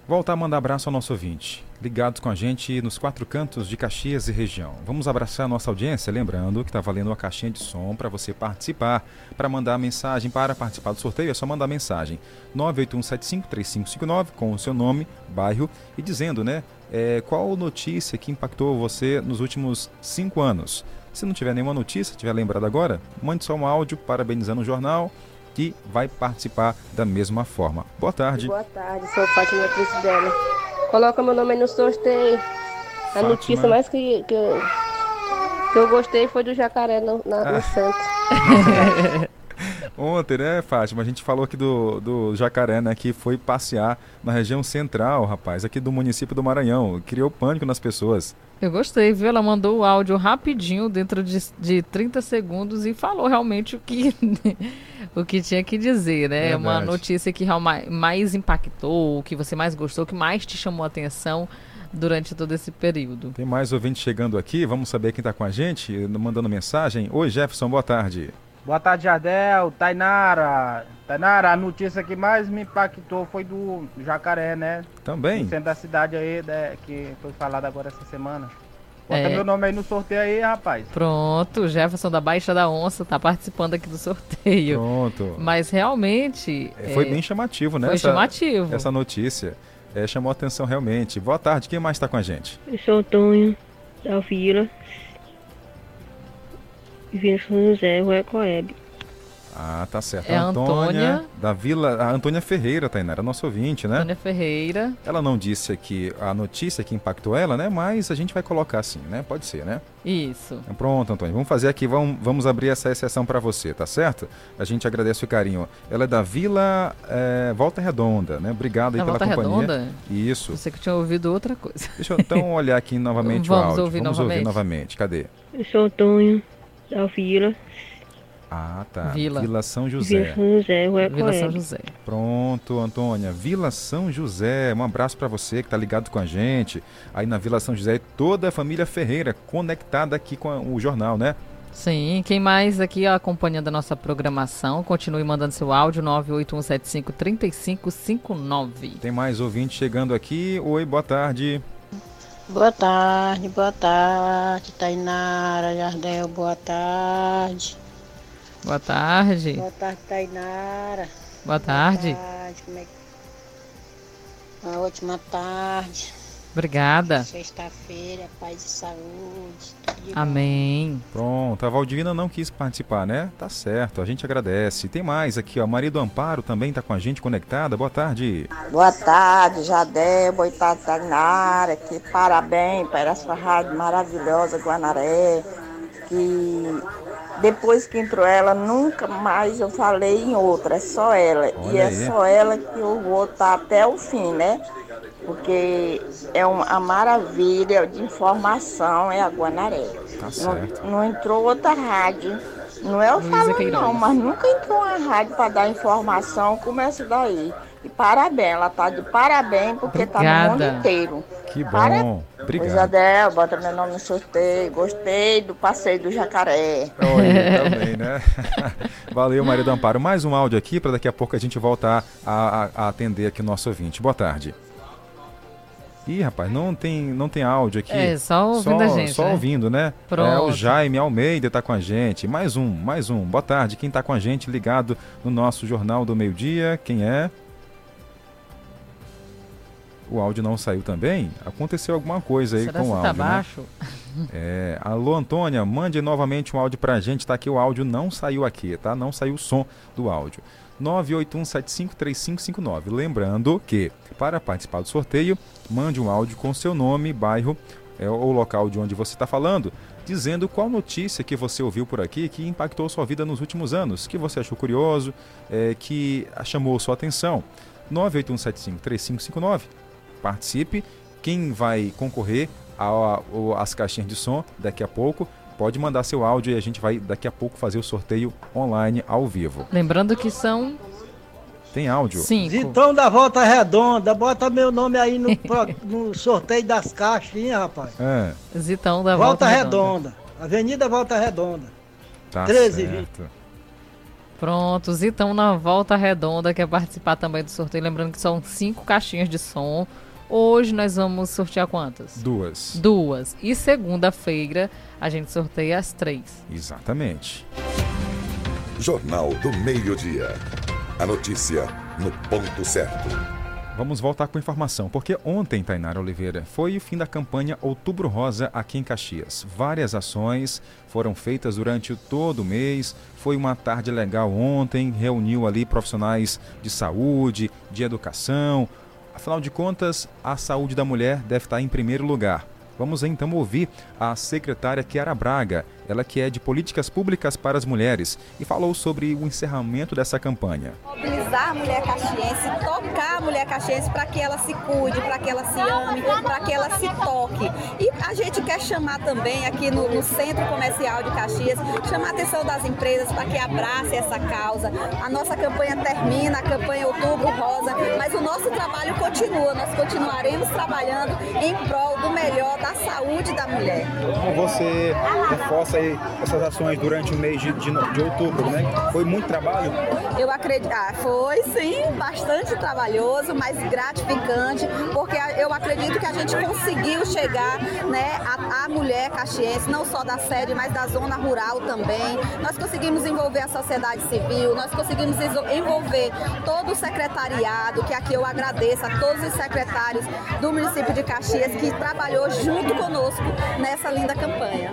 Voltar a mandar abraço ao nosso ouvinte, ligados com a gente nos quatro cantos de Caxias e região. Vamos abraçar a nossa audiência, lembrando que está valendo uma caixinha de som para você participar. Para mandar mensagem, para participar do sorteio, é só mandar mensagem 981753559 com o seu nome, bairro e dizendo, né, é, qual notícia que impactou você nos últimos cinco anos. Se não tiver nenhuma notícia, tiver lembrado agora, mande só um áudio parabenizando o jornal que vai participar da mesma forma. Boa tarde. Boa tarde, sou Fátima Priscila. Coloca meu nome aí no sorteio. A Fátima. notícia mais que, que, eu, que eu gostei foi do jacaré no, na, no Ah. centro. Ontem, né, Fátima, a gente falou aqui do, do jacaré, né, que foi passear na região central, rapaz, aqui do município do Maranhão. Criou pânico nas pessoas. Eu gostei, viu? Ela mandou o áudio rapidinho, dentro de, de 30 segundos, e falou realmente o que, o que tinha que dizer, né? Uma Verdade. notícia que realmente mais impactou, o que você mais gostou, que mais te chamou a atenção durante todo esse período. Tem mais ouvinte chegando aqui, vamos saber quem está com a gente, mandando mensagem. Oi, Jefferson, boa tarde. Boa tarde, Jardel, Tainara. Tainara, a notícia que mais me impactou foi do jacaré, né? Também? No centro da cidade aí, né, que foi falado agora essa semana. Bota É. meu nome aí no sorteio aí, rapaz. Pronto, o Jefferson da Baixa da Onça está participando aqui do sorteio. Pronto. Mas realmente. É, Foi é, bem chamativo, né? Foi essa- chamativo. Essa notícia. É, chamou a atenção realmente. Boa tarde, quem mais está com a gente? Eu sou Antônio da Vila. Vila São José, Rua Coeb. Ah, tá certo. É a Antônia. da Vila. A Antônia Ferreira, Tainara, nossa ouvinte, né? Antônia Ferreira. Ela não disse aqui a notícia que impactou ela, né? Mas a gente vai colocar assim, né? Pode ser, né? Isso. Então, Pronto, Antônio. Vamos fazer aqui, vamos, vamos abrir essa exceção para você, tá certo? A gente agradece o carinho. Ela é da Vila é, Volta Redonda, né? Obrigado aí Da pela Volta companhia. Redonda? Isso. Você que tinha ouvido outra coisa. Deixa eu então olhar aqui novamente Vamos o áudio. ouvir vamos novamente? ouvir novamente. Cadê? Eu sou Antônio da Vila. Ah, tá. Vila. São Vila José. São José, Vila São. José. Pronto, Antônia. Vila São José. Um abraço para você que tá ligado com a gente. Aí na Vila São José, toda a família Ferreira conectada aqui com a- o jornal, né? Sim, quem mais aqui acompanhando a nossa programação, continue mandando seu áudio 981753559. Tem mais ouvinte chegando aqui. Oi, boa tarde. Boa tarde, boa tarde, Tainara, Jardel, boa tarde. Boa tarde. Boa tarde, Tainara. Boa tarde. Boa tarde, como é que... Uma ótima tarde. Obrigada. Sexta-feira, paz e saúde. Amém. Pronto, a Valdivina não quis participar, né? Tá certo, a gente agradece. Tem mais aqui, ó. Maria do Amparo também tá com a gente conectada. Boa tarde. Boa tarde, Jadé, boa tarde, Tainara, que parabéns para essa rádio maravilhosa, Guanaré, que depois que entrou ela, nunca mais eu falei em outra, é só ela. e Olha é aí. só ela que eu vou estar até o fim, né? Porque é uma maravilha de informação, é a Guanaré. Tá Não, certo. não entrou outra rádio. Não é eu Luísa falando Queiroz. não, mas nunca entrou uma rádio para dar informação como essa daí. E parabéns, ela tá de parabéns porque tá no Obrigada. mundo inteiro. Que bom. Para- Obrigado. Isabel, bota meu nome no sorteio. Gostei do passeio do jacaré. Oi, também, né? Valeu, Maria do Amparo. Mais um áudio aqui para daqui a pouco a gente voltar a, a- a atender aqui o nosso ouvinte. Boa tarde. Ih, rapaz, não tem, não tem áudio aqui. É, só ouvindo a gente, Só né? ouvindo, né? Pronto. É, o Jaime Almeida tá com a gente. Mais um, mais um. Boa tarde. Quem tá com a gente ligado no nosso Jornal do Meio Dia? Quem é? O áudio não saiu também? Aconteceu alguma coisa aí Será com o tá áudio, né? baixo? É, alô, Antônia, mande novamente um áudio pra gente, tá? Que o áudio não saiu aqui, tá? Não saiu o som do áudio. 981753559. Lembrando que, para participar do sorteio, mande um áudio com seu nome, bairro é, ou local de onde você está falando. dizendo qual notícia que você ouviu por aqui que impactou sua vida nos últimos anos, que você achou curioso, é, que chamou sua atenção. 981753559. Participe. Quem vai concorrer às caixinhas de som daqui a pouco pode mandar seu áudio e a gente vai daqui a pouco fazer o sorteio online ao vivo. Lembrando que são tem áudio. Cinco. Zitão da Volta Redonda, bota meu nome aí no, no sorteio das caixinhas, rapaz. É. Zitão da Volta, Volta Redonda. Redonda. Avenida Volta Redonda. Tá 13 certo. Pronto, Zitão na Volta Redonda quer participar também do sorteio. Lembrando que são cinco caixinhas de som. Hoje nós vamos sortear quantas? Duas. Duas. E segunda-feira a gente sorteia as três. Exatamente. Jornal do Meio-Dia. A notícia no ponto certo. Vamos voltar com informação, porque ontem, Tainara Oliveira, foi o fim da campanha Outubro Rosa aqui em Caxias. Várias ações foram feitas durante todo o mês. Foi uma tarde legal ontem, reuniu ali profissionais de saúde, de educação. Afinal de contas, a saúde da mulher deve estar em primeiro lugar. Vamos então ouvir a secretária Kiara Braga, ela que é de Políticas Públicas para as Mulheres, e falou sobre o encerramento dessa campanha. Mobilizar a mulher caxiense, tocar a mulher caxiense para que ela se cuide, para que ela se ame, para que ela se toque. E a gente quer chamar também aqui no, no Centro Comercial de Caxias, chamar a atenção das empresas para que abracem essa causa. A nossa campanha termina, a campanha Outubro Rosa, mas o nosso trabalho continua, nós continuaremos trabalhando em prol do melhor da saúde da mulher. Você reforça essas ações durante o mês de, de, de outubro, né? Foi muito trabalho? Eu acredito, ah, foi sim, bastante trabalhoso, mas gratificante, porque eu acredito que a gente conseguiu chegar, né, a, a mulher caxiense, não só da sede, mas da zona rural também. Nós conseguimos envolver a sociedade civil, nós conseguimos envolver todo o secretariado, que aqui eu agradeço a todos os secretários do município de Caxias que trabalhou junto conosco nessa linda campanha.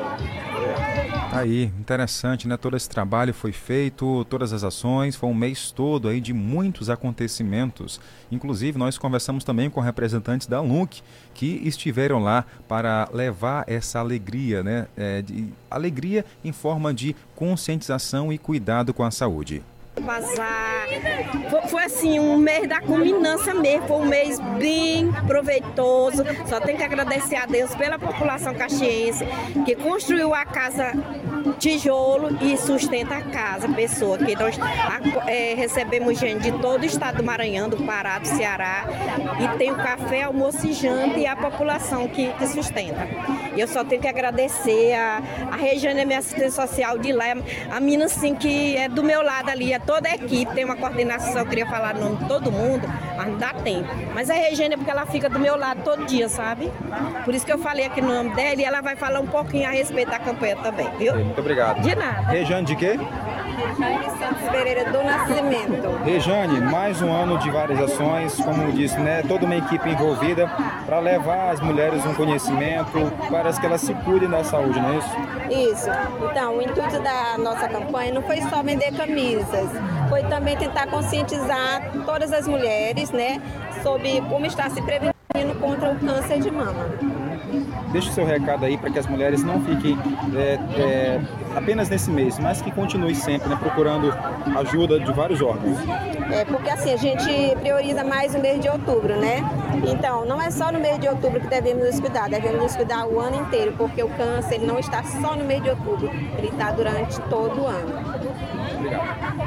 Aí, interessante, né? Todo esse trabalho foi feito, todas as ações, foi um mês todo aí de muitos acontecimentos. Inclusive, nós conversamos também com representantes da LUNC que estiveram lá para levar essa alegria, né? É, de, alegria em forma de conscientização e cuidado com a saúde. Bazar. Foi, foi, assim, um mês da culminância mesmo. Foi um mês bem proveitoso. Só tenho que agradecer a Deus pela população caxiense que construiu a casa tijolo e sustenta a casa, pessoa. Que nós é, recebemos gente de todo o estado do Maranhão, do Pará, do Ceará. E tem o café, almoço e janta e a população que, que sustenta. E eu só tenho que agradecer a, a Regiane, minha assistente social de lá, a menina assim que é do meu lado ali, é toda a equipe, tem uma coordenação, eu queria falar o nome de todo mundo, mas não dá tempo. Mas a Regiane é porque ela fica do meu lado todo dia, sabe? Por isso que eu falei aqui no nome dela e ela vai falar um pouquinho a respeito da campanha também, viu? Muito obrigado. De nada. Regiane de quê? Rejane Santos Pereira do Nascimento. Rejane, mais um ano de várias ações, como disse, né? Toda uma equipe envolvida para levar às mulheres um conhecimento, para que elas se cuidem da saúde, não é isso? Isso. Então, o intuito da nossa campanha não foi só vender camisas, foi também tentar conscientizar todas as mulheres, né, sobre como está se prevenindo contra o câncer de mama. Deixe o seu recado aí para que as mulheres não fiquem é, é, apenas nesse mês, mas que continuem sempre né, procurando ajuda de vários órgãos. É porque assim, a gente prioriza mais o mês de outubro, né? Então, não é só no mês de outubro que devemos nos cuidar, devemos nos cuidar o ano inteiro, porque o câncer ele não está só no mês de outubro, ele está durante todo o ano. Obrigado.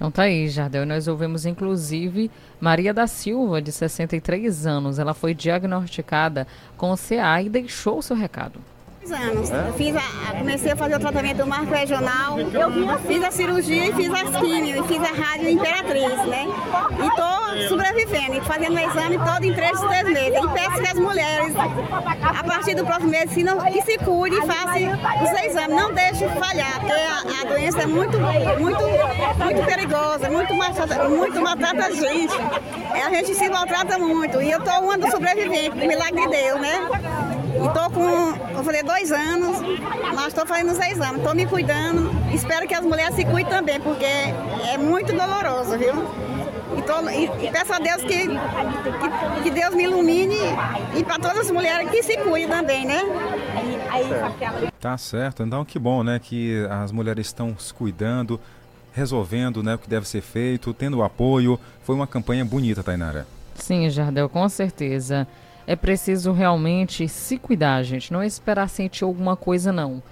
Então tá aí, Jardel. Nós ouvimos inclusive Maria da Silva, de 63 anos. Ela foi diagnosticada com CA e deixou seu recado anos. É? Fiz a, comecei a fazer o tratamento do marco regional, fiz a cirurgia e fiz as químio, e fiz a rádio Imperatriz, né? E estou sobrevivendo, fazendo o exame todo em três, três meses. E peço que as mulheres, a partir do próximo mês, que, não, que se cuide e façam os exames. Não deixe falhar, porque a, a, doença é muito, muito, muito perigosa, muito, muito maltrata a gente. É, a gente se maltrata muito. E eu estou um ano sobrevivente, milagre de Deus, né? E tô com, vou fazer dois anos, mas estou fazendo seis anos. Estou me cuidando. Espero que as mulheres se cuidem também, porque é muito doloroso, viu? E, tô, e, e peço a Deus que, que, que Deus me ilumine e para todas as mulheres que se cuidem também, né? Tá certo. Então que bom, né, que as mulheres estão se cuidando, resolvendo, né, o que deve ser feito, tendo o apoio. Foi uma campanha bonita, Tainara. Sim, Jardel, com certeza. É preciso realmente se cuidar, gente. Não esperar sentir alguma coisa, não.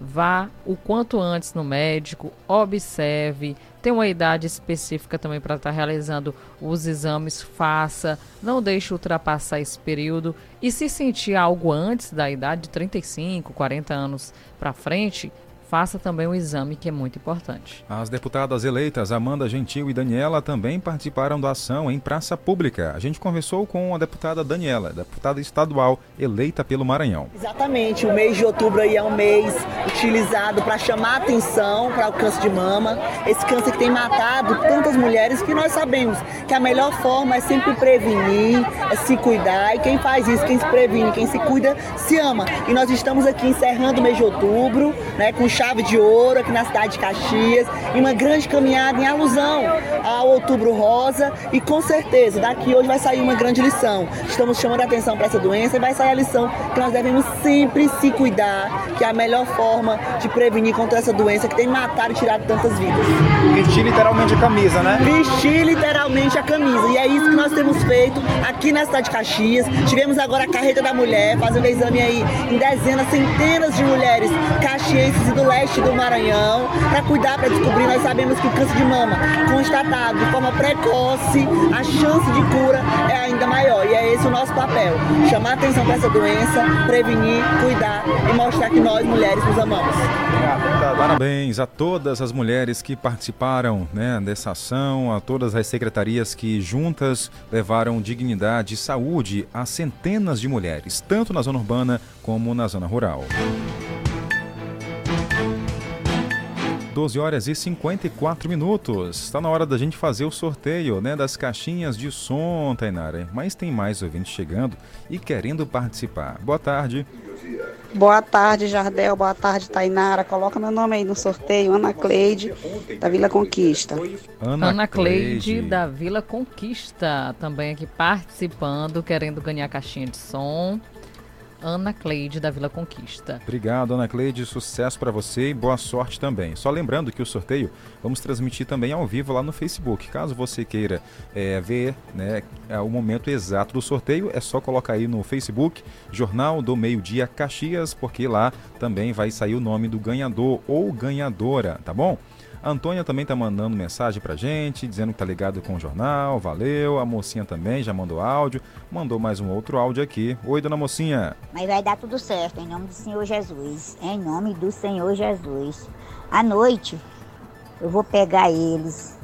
Vá o quanto antes no médico, observe. Tem uma idade específica também para estar realizando os exames, faça. Não deixe ultrapassar esse período. E se sentir algo antes da idade de 35, 40 anos para frente, faça também o exame, que é muito importante. As deputadas eleitas Amanda Gentil e Daniela também participaram da ação em praça pública. A gente conversou com a deputada Daniela, deputada estadual eleita pelo Maranhão. Exatamente, o mês de outubro aí é um mês utilizado para chamar atenção para o câncer de mama, esse câncer que tem matado tantas mulheres que nós sabemos que a melhor forma é sempre prevenir, é se cuidar e quem faz isso, quem se previne, quem se cuida, se ama. E nós estamos aqui encerrando o mês de outubro, né, com chave de ouro aqui na cidade de Caxias e uma grande caminhada em alusão ao Outubro Rosa e com certeza daqui hoje vai sair uma grande lição. Estamos chamando a atenção para essa doença e vai sair a lição que nós devemos sempre se cuidar, que é a melhor forma de prevenir contra essa doença que tem matado e tirado tantas vidas. Vestir literalmente a camisa, né? Vestir literalmente a camisa. E é isso que nós temos feito aqui na cidade de Caxias. Tivemos agora a carreta da mulher, fazendo exame aí em dezenas, centenas de mulheres caxienses e do leste do Maranhão, para cuidar, para descobrir. Nós sabemos que o câncer de mama, constatado de forma precoce, a chance de cura é ainda maior. E é esse o nosso papel: chamar atenção para essa doença, prevenir, cuidar e mostrar que nós, mulheres, nos amamos. Parabéns a todas as mulheres que participaram né, dessa ação, a todas as secretarias que juntas levaram dignidade e saúde a centenas de mulheres, tanto na zona urbana como na zona rural. 12 horas e 54 minutos. Está na hora da gente fazer o sorteio né, das caixinhas de som, Tainara. Mas tem mais ouvintes chegando e querendo participar. Boa tarde. Boa tarde, Jardel. Boa tarde, Tainara. Coloca meu nome aí no sorteio, Ana Cleide, da Vila Conquista. Ana, Ana Cleide, da Vila Conquista, também aqui participando, querendo ganhar caixinha de som. Ana Cleide, da Vila Conquista. Obrigado, Ana Cleide. Sucesso para você e boa sorte também. Só lembrando que o sorteio vamos transmitir também ao vivo lá no Facebook. Caso você queira é, ver né, o momento exato do sorteio, é só colocar aí no Facebook Jornal do Meio Dia Caxias, porque lá também vai sair o nome do ganhador ou ganhadora, tá bom? A Antônia também tá mandando mensagem pra gente, dizendo que tá ligado com o jornal, valeu. A mocinha também já mandou áudio, mandou mais um outro áudio aqui. Oi, dona mocinha. Mas vai dar tudo certo, em nome do Senhor Jesus. Em nome do Senhor Jesus. À noite, eu vou pegar eles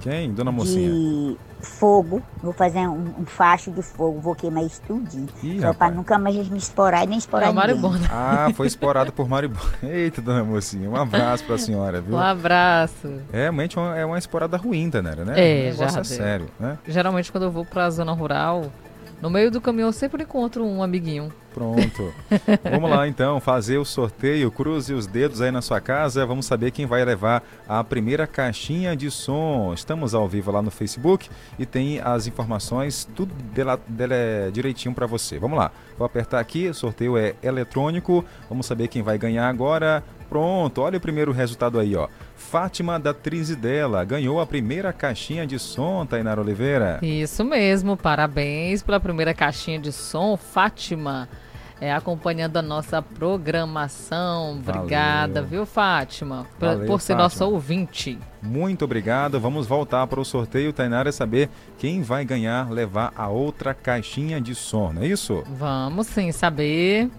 Quem? Dona mocinha. de fogo. Vou fazer um, um facho de fogo, vou queimar isso tudinho. Ih, Só pra rapaz. nunca mais me esporar e nem esporar É o ninguém. Maribona. Ah, foi explorado por Maribona. Eita, dona mocinha, um abraço pra senhora, viu? Um abraço. Realmente é uma- é uma esporada ruim, Tanera, né? É, o negócio já é sério, né? Geralmente quando eu vou pra zona rural, no meio do caminho eu sempre encontro um amiguinho. Pronto. Vamos lá então, fazer o sorteio. Cruze os dedos aí na sua casa. Vamos saber quem vai levar a primeira caixinha de som. Estamos ao vivo lá no Facebook e tem as informações tudo dela, dela- direitinho para você. Vamos lá. Vou apertar aqui, o sorteio é eletrônico. Vamos saber quem vai ganhar agora. Pronto, olha o primeiro resultado aí, ó. Fátima da Trizidela ganhou a primeira caixinha de som, Tainara Oliveira. Isso mesmo, parabéns pela primeira caixinha de som, Fátima. É, acompanhando a nossa programação. Obrigada, Valeu. viu, Fátima? Por, Valeu, por ser Fátima. nossa ouvinte. Muito obrigado. Vamos voltar para o sorteio, Tainara, saber quem vai ganhar, levar a outra caixinha de som, não é isso? Vamos sim saber.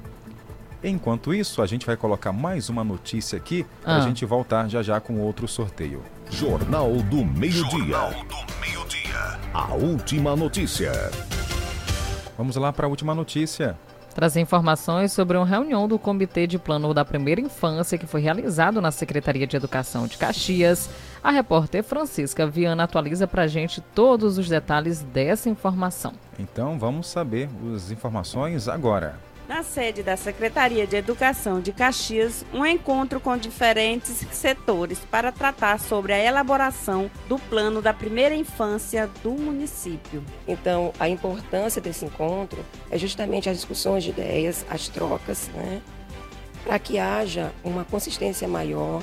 Enquanto isso, a gente vai colocar mais uma notícia aqui para a Ah. gente voltar já já com outro sorteio. Jornal do Meio-Dia. A última notícia. Vamos lá para a última notícia. Trazer informações sobre uma reunião do Comitê de Plano da Primeira Infância que foi realizado na Secretaria de Educação de Caxias. A repórter Francisca Viana atualiza para a gente todos os detalhes dessa informação. Então vamos saber as informações agora. Na sede da Secretaria de Educação de Caxias, um encontro com diferentes setores para tratar sobre a elaboração do plano da primeira infância do município. Então, a importância desse encontro é justamente as discussões de ideias, as trocas, né? para que haja uma consistência maior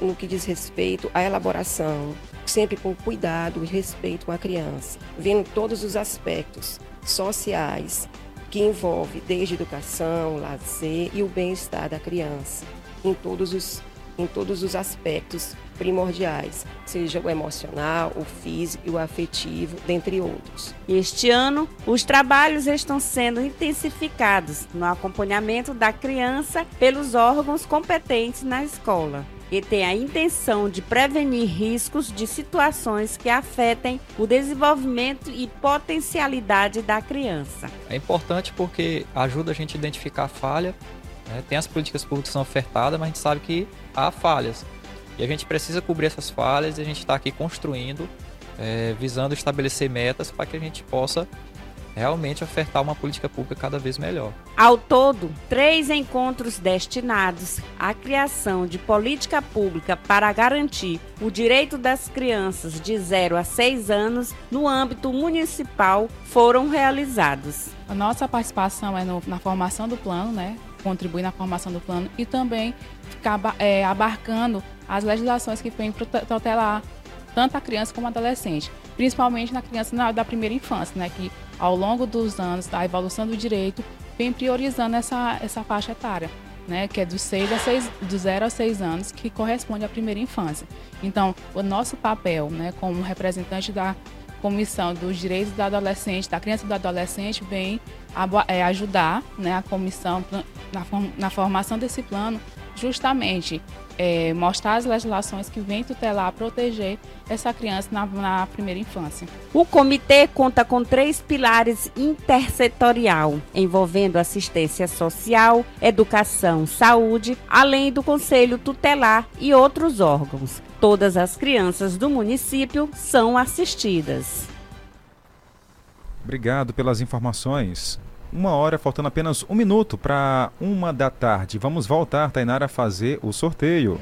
no que diz respeito à elaboração, sempre com cuidado e respeito com a criança, vendo todos os aspectos sociais que envolve desde educação, lazer e o bem-estar da criança, em todos os em todos os aspectos primordiais, seja o emocional, o físico e o afetivo, dentre outros. Este ano, os trabalhos estão sendo intensificados no acompanhamento da criança pelos órgãos competentes na escola e tem a intenção de prevenir riscos de situações que afetem o desenvolvimento e potencialidade da criança. É importante porque ajuda a gente a identificar a falha. Né? Tem as políticas públicas que são ofertadas, mas a gente sabe que há falhas. E a gente precisa cobrir essas falhas e a gente está aqui construindo, é, visando estabelecer metas para que a gente possa realmente ofertar uma política pública cada vez melhor. Ao todo, três encontros destinados à criação de política pública para garantir o direito das crianças de 0 a 6 anos no âmbito municipal foram realizados. A nossa participação é no, na formação do plano, né? Contribuir na formação do plano e também ficar é, abarcando as legislações que vêm protelar tanto a criança como a adolescente, principalmente na criança na, da primeira infância, né? Que ao longo dos anos da evolução do direito, vem priorizando essa, essa faixa etária, né, que é dos, seis a seis, do 0 a 6 anos, que corresponde à primeira infância. Então, o nosso papel né, como representante da Comissão dos Direitos do Adolescente, da Criança e do Adolescente, vem é, ajudar né, a comissão na, na formação desse plano, justamente é, mostrar as legislações que vêm tutelar, proteger essa criança na, na, primeira infância. O comitê conta com três pilares intersetorial, envolvendo assistência social, educação, saúde, além do conselho tutelar e outros órgãos. Todas as crianças do município são assistidas. Obrigado pelas informações. Uma hora, faltando apenas um minuto para uma da tarde. Vamos voltar, Tainara, a fazer o sorteio.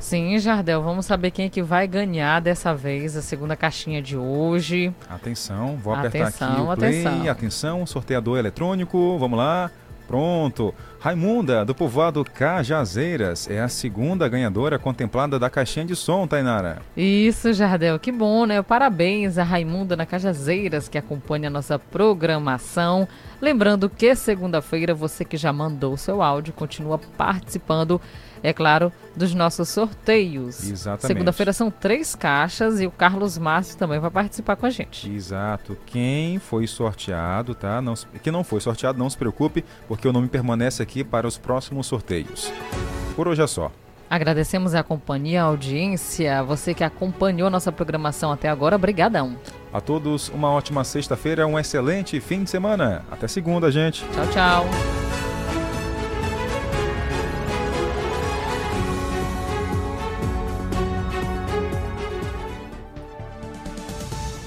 Sim, Jardel, vamos saber quem é que vai ganhar dessa vez a segunda caixinha de hoje. Atenção, vou apertar atenção, aqui o play. Atenção, atenção, sorteador eletrônico, vamos lá. Pronto. Raimunda, do povoado Cajazeiras, é a segunda ganhadora contemplada da caixinha de som, Tainara. Isso, Jardel, que bom, né? Parabéns a Raimunda na Cajazeiras, que acompanha a nossa programação. Lembrando que segunda-feira, você que já mandou seu áudio, continua participando é claro, dos nossos sorteios. Exatamente. Segunda-feira são três caixas e o Carlos Márcio também vai participar com a gente. Exato. Quem foi sorteado, tá? Não, quem não foi sorteado, não se preocupe, porque o nome permanece aqui para os próximos sorteios. Por hoje é só. Agradecemos a companhia, a audiência, você que acompanhou nossa programação até agora, brigadão. A todos uma ótima sexta-feira, um excelente fim de semana. Até segunda, gente. Tchau, tchau.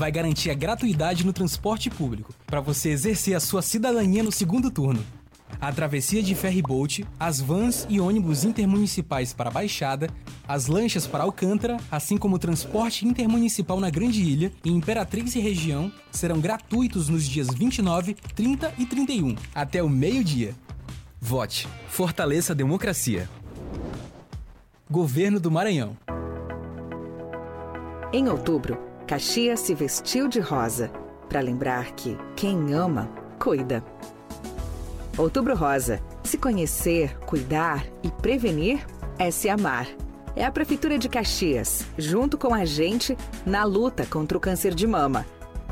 vai garantir a gratuidade no transporte público, para você exercer a sua cidadania no segundo turno. A travessia de ferry-boat, as vans e ônibus intermunicipais para a Baixada, as lanchas para Alcântara, assim como o transporte intermunicipal na Grande Ilha e Imperatriz e região serão gratuitos nos dias 29, 30 e 31, até o meio-dia. Vote. Fortaleça a democracia. Governo do Maranhão. Em outubro, Caxias se vestiu de rosa para lembrar que quem ama, cuida. Outubro Rosa. Se conhecer, cuidar e prevenir é se amar. É a Prefeitura de Caxias, junto com a gente, na luta contra o câncer de mama.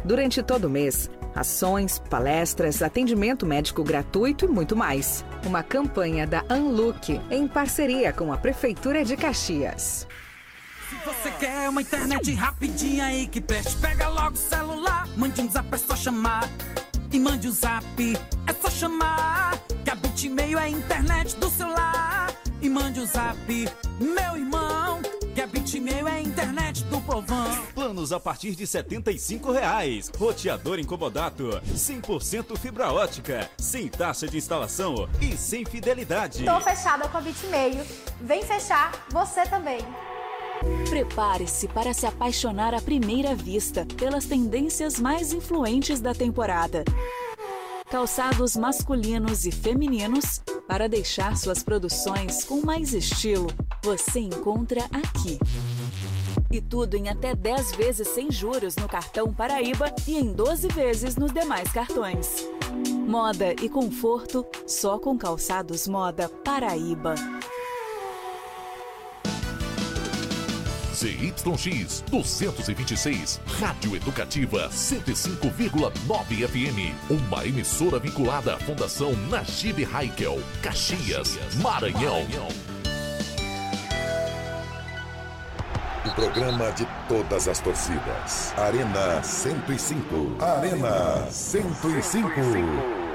Durante todo o mês, ações, palestras, atendimento médico gratuito e muito mais. Uma campanha da Unlook em parceria com a Prefeitura de Caxias. Se você quer uma internet rapidinha aí que preste, pega logo o celular, mande um zap, é só chamar. E mande o um zap, é só chamar. Que a Bitmail é a internet do celular. E mande o um zap, meu irmão. Que a Bitmail é a internet do povão. Planos a partir de 75 reais. Roteador incomodato, 100% fibra ótica, sem taxa de instalação e sem fidelidade. Tô fechada com a Bitmail. Vem fechar você também. Prepare-se para se apaixonar à primeira vista pelas tendências mais influentes da temporada. Calçados masculinos e femininos para deixar suas produções com mais estilo. Você encontra aqui. E tudo em até 10 vezes sem juros no cartão Paraíba e em 12 vezes nos demais cartões. Moda e conforto só com calçados Moda Paraíba. ZYX 226, Rádio Educativa 105,9 FM. Uma emissora vinculada à Fundação Najib Haikel, Caxias, Maranhão. O programa de todas as torcidas. Arena 105. Arena 105.